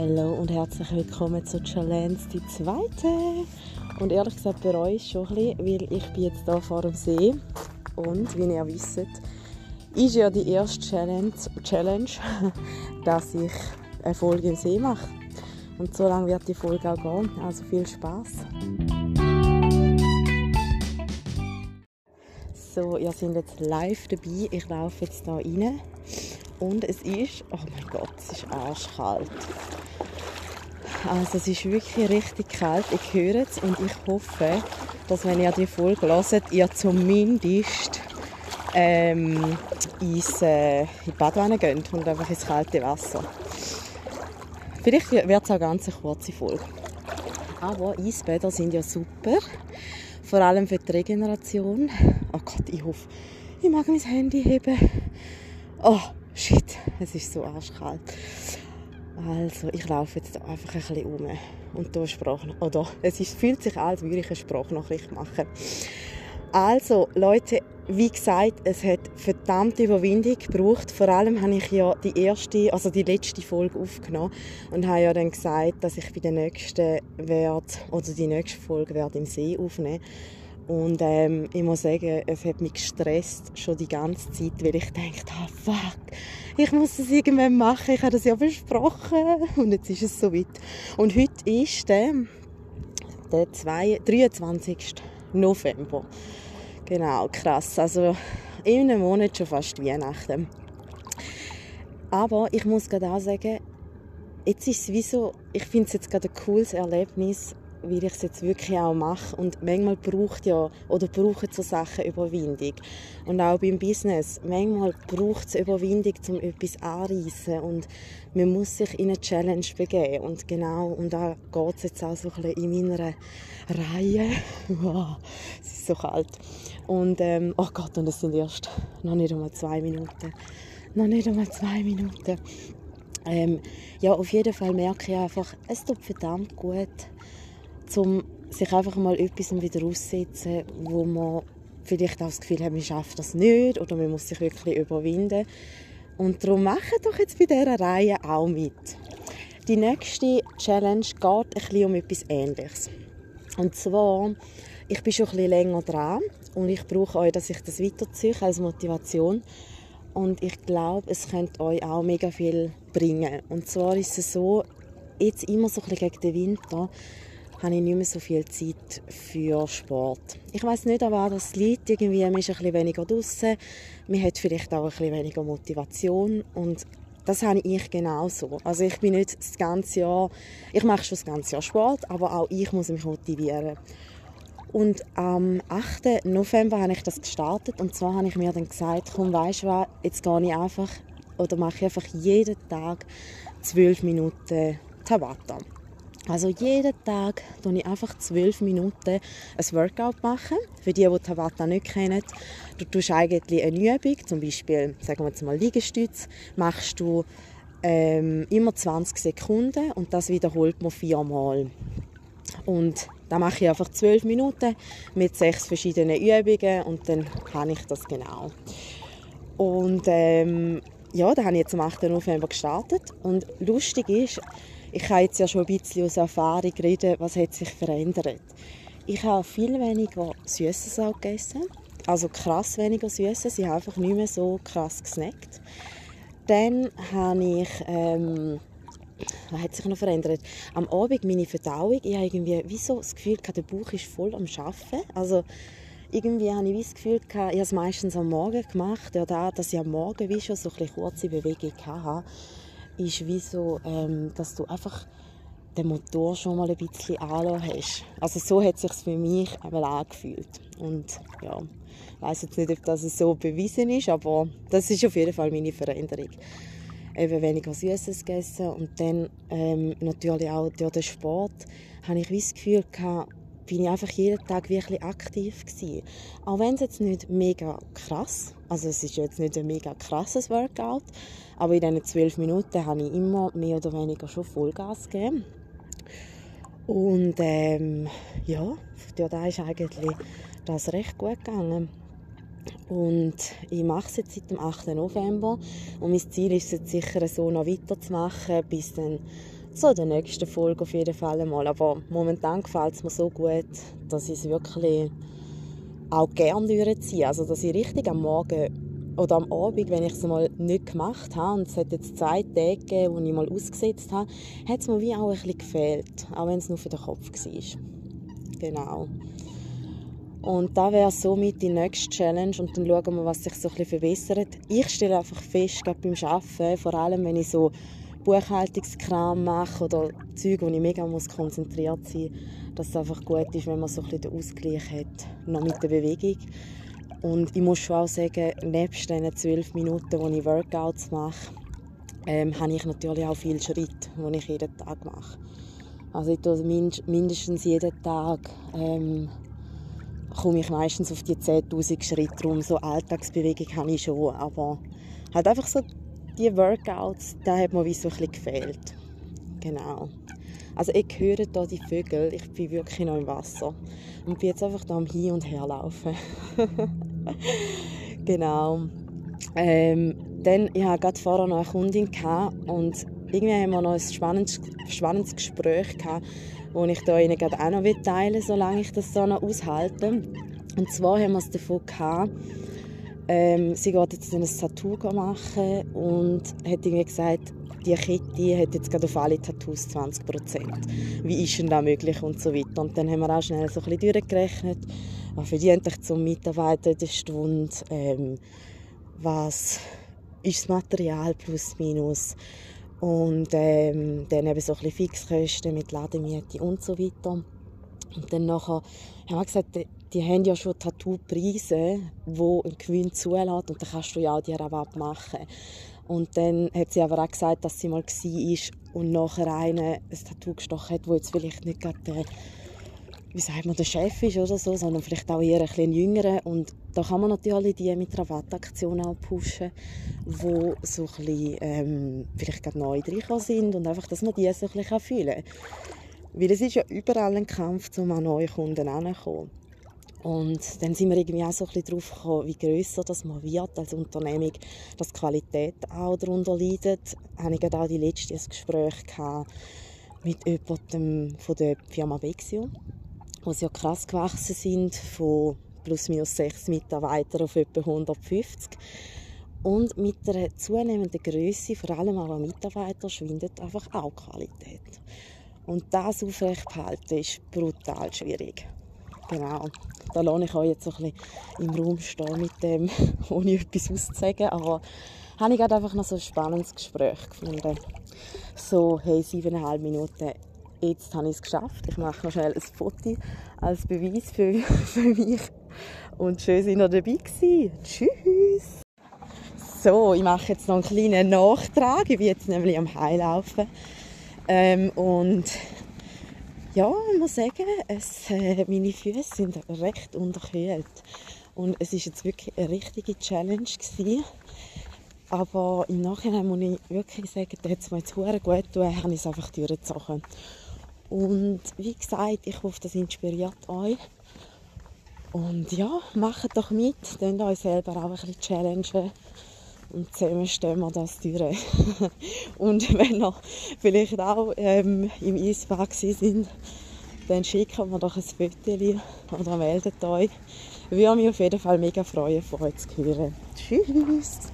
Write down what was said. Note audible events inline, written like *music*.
Hallo und herzlich willkommen zur Challenge, die zweite. Und ehrlich gesagt bereue ich schon ein bisschen, weil ich bin jetzt hier vor dem See. Und wie ihr wisst, ist ja die erste Challenge, Challenge *laughs* dass ich eine Folge im See mache. Und so lange wird die Folge auch gehen. Also viel Spaß. So, ihr seid jetzt live dabei. Ich laufe jetzt hier rein. Und es ist, oh mein Gott, es ist arschkalt. Also es ist wirklich richtig kalt. Ich höre es und ich hoffe, dass wenn ihr die Folge hört, ihr zumindest ähm, ins, äh, in die Badwanne geht und einfach ins kalte Wasser. Vielleicht wird es auch ganz eine kurze Folge. Aber Eisbäder sind ja super. Vor allem für die Regeneration. Oh Gott, ich hoffe, ich mag mein Handy heben. Oh, shit, es ist so arschkalt. Also, ich laufe jetzt einfach ein bisschen um und hier Sprache, oder es ist, fühlt sich an, als würde ich eine Sprachnachricht machen. Also, Leute, wie gesagt, es hat verdammte Überwindung gebraucht. Vor allem habe ich ja die erste, also die letzte Folge aufgenommen und habe ja dann gesagt, dass ich bei der nächsten werde, oder die nächste Folge werde im See aufnehmen. Und ähm, ich muss sagen, es hat mich gestresst, schon die ganze Zeit, weil ich dachte, ah, fuck, ich muss das irgendwann machen, ich habe das ja versprochen. Und jetzt ist es soweit. Und heute ist der, der 2, 23. November. Genau, krass. Also in einem Monat schon fast Weihnachten. Aber ich muss gerade auch sagen, jetzt ist es wie so, ich finde es jetzt gerade ein cooles Erlebnis, weil ich es jetzt wirklich auch mache. Und manchmal braucht ja, oder brauchen so Sachen Überwindung. Und auch beim Business, manchmal braucht es Überwindung, um etwas anzureissen. Und man muss sich in eine Challenge begeben. Und genau, und da geht es jetzt auch so ein bisschen in meiner Reihe. *laughs* Wow, es ist so kalt. Und, ähm, oh Gott, und es sind erst noch nicht einmal zwei Minuten. Noch nicht einmal zwei Minuten. Ähm, ja, auf jeden Fall merke ich einfach, es tut verdammt gut, um sich einfach mal etwas wieder aussetzen, wo man vielleicht auch das Gefühl hat, man schafft das nicht oder man muss sich wirklich überwinden. Und darum mache doch jetzt bei dieser Reihe auch mit. Die nächste Challenge geht ein bisschen um etwas Ähnliches. Und zwar, ich bin schon ein bisschen länger dran und ich brauche euch, dass ich das weiterziehe als Motivation. Und ich glaube, es könnte euch auch mega viel bringen. Und zwar ist es so, jetzt immer so ein bisschen gegen den Winter, habe ich nicht mehr so viel Zeit für Sport. Ich weiß nicht, an was das liegt. Irgendwie, man ist ein bisschen weniger draußen, man hat vielleicht auch ein bisschen weniger Motivation und das habe ich genauso. Also ich bin nicht das ganze Jahr, ich mache schon das ganze Jahr Sport, aber auch ich muss mich motivieren. Und am 8. November habe ich das gestartet und zwar habe ich mir dann gesagt, komm, weißt du was, jetzt gehe ich einfach oder mache ich einfach jeden Tag zwölf Minuten Tabata. Also jeden Tag mache ich einfach zwölf Minuten ein Workout machen. Für die, die Tabata nicht kennen, du tust eigentlich eine Übung, zum Beispiel, sagen wir jetzt mal Liegestütz, machst du ähm, immer 20 Sekunden und das wiederholt man viermal. Und da mache ich einfach zwölf Minuten mit sechs verschiedenen Übungen und dann kann ich das genau. Und ähm, ja, da habe ich jetzt am 8. November gestartet und lustig ist, ich habe jetzt ja schon ein bisschen aus Erfahrung reden, was hat sich verändert. Ich habe viel weniger Süßes gegessen, also krass weniger Süßes. Ich habe einfach nicht mehr so krass gesnackt. Dann habe ich ähm, was hat sich noch verändert? Am Abend meine Verdauung, ich habe irgendwie wie so das Gefühl, der Bauch ist voll am Arbeiten. Also irgendwie habe ich das Gefühl, ich habe es meistens am Morgen gemacht, ja, da, dass ich am Morgen wie schon so eine kurze Bewegung hatte ist wie so, ähm, dass du einfach den Motor schon mal ein bisschen anlassen hast. Also so hat es sich für mich einmal angefühlt. Und ja, ich weiß jetzt nicht, ob das so bewiesen ist, aber das ist auf jeden Fall meine Veränderung. Eben weniger Süßes gegessen und dann ähm, natürlich auch durch den Sport habe ich das Gefühl gehabt, bin ich einfach jeden Tag wirklich aktiv gewesen. Auch wenn es jetzt nicht mega krass, also es ist jetzt nicht ein mega krasses Workout, aber in diesen zwölf Minuten habe ich immer mehr oder weniger schon Vollgas gegeben. Und ähm, ja, ja, da ist eigentlich das recht gut gegangen. Und ich mache es jetzt seit dem 8. November und mein Ziel ist es sicher so noch weiterzumachen, bis dann zu der nächsten Folge auf jeden Fall einmal. Aber momentan gefällt es mir so gut, dass ich es wirklich auch gerne durchziehe. Also, dass ich richtig am Morgen oder am Abend, wenn ich es mal nicht gemacht habe, und es hat jetzt zwei Tage gegeben, wo ich mal ausgesetzt habe, hat es mir wie auch ein bisschen gefehlt. Auch wenn es nur für den Kopf war. Genau. Und da wäre somit die nächste Challenge und dann schauen wir, was sich so ein bisschen verbessert. Ich stelle einfach fest, gerade beim Arbeiten, vor allem wenn ich so Buchhaltungskram mache oder Zeug, wo ich mega muss konzentriert sein muss, dass es einfach gut ist, wenn man so ein bisschen den Ausgleich hat, noch mit der Bewegung. Und ich muss schon auch sagen, nebst diesen zwölf Minuten, wo ich Workouts mache, ähm, habe ich natürlich auch viele Schritte, die ich jeden Tag mache. Also ich tue mindestens jeden Tag ähm, komme ich meistens auf die 10'000 Schritte rum. So Alltagsbewegung habe ich schon, aber halt einfach so die Workouts, da hat mir wie so ein bisschen gefehlt. Genau. Also ich höre hier die Vögel, ich bin wirklich noch im Wasser und bin jetzt einfach da am Hin und Her laufen. *laughs* genau. Ähm, dann, ich hatte gerade vorher noch eine Kundin und irgendwie haben wir noch ein spannendes, spannendes Gespräch gehabt, das ich da Ihnen gerade auch noch teilen will, solange ich das so noch aushalte. Und zwar haben wir es davon gehabt, ähm, sie geht jetzt ein Tattoo machen und hat irgendwie gesagt, die Kette hat jetzt gerade auf alle Tattoos 20% Wie ist denn das möglich und so weiter. Und dann haben wir auch schnell so ein bisschen durchgerechnet, was verdient ich zum Mitarbeiter der Stunde, ähm, was ist das Material plus minus und ähm, dann eben so ein bisschen Fixkosten mit Lademiete und so weiter. Und dann nachher haben wir gesagt, die, haben ja schon Tattoo-Preise, die einen Gewinn zulassen und dann kannst du ja auch die Rabatt machen. Und dann hat sie aber auch gesagt, dass sie mal war und nachher einen ein Tattoo gestochen hat, wo jetzt vielleicht nicht gerade der wie sagt man, der Chef ist oder so, sondern vielleicht auch eher ein bisschen jüngerer. Und da kann man natürlich die mit Rabattaktionen auch pushen, die so ein bisschen, ähm, vielleicht gerade neu drin sind und einfach, dass man die so ein bisschen fühlen kann. Weil es ist ja überall ein Kampf, um an neue Kunden heranzukommen. Und dann sind wir irgendwie auch so ein bisschen darauf gekommen, wie grösser das man wird als Unternehmung, dass die Qualität auch darunter leidet. Hatte ich auch die letzte Gespräch mit jemandem von der Firma Bexio die ja krass gewachsen sind, von plus minus sechs Mitarbeitern auf etwa 150. Und mit der zunehmenden Größe, vor allem auch an Mitarbeitern, schwindet einfach auch Qualität. Und das aufrechtzuerhalten ist brutal schwierig. Genau. Da lasse ich euch jetzt so ein bisschen im Raum stehen mit dem, *laughs* ohne etwas auszusagen. Aber habe ich gerade einfach noch so ein spannendes Gespräch gefunden. So, hey, siebeneinhalb Minuten jetzt habe ich es geschafft. Ich mache noch schnell ein Foto als Beweis für, *laughs* für mich. Und schön, dass ihr dabei gewesen. Tschüss! So, ich mache jetzt noch einen kleinen Nachtrag. Ich bin jetzt nämlich am Heilaufen. Ähm, und ja, ich muss sagen, es, äh, meine Füße sind recht unterkühlt. Und es ist jetzt wirklich eine richtige Challenge gewesen. Aber im Nachhinein muss ich wirklich sagen, da hat es mir jetzt gut getan, habe ich es einfach durchgezogen. Und wie gesagt, ich hoffe, das inspiriert euch. Und ja, macht doch mit, könnt euch selber auch ein bisschen challengen. Und zusammen stehen wir das durch. *laughs* und wenn ihr vielleicht auch ähm, im Eisbad sind, dann schickt mir doch ein Foto oder meldet euch. Würde mich auf jeden Fall mega freuen, von euch zu hören. Tschüss!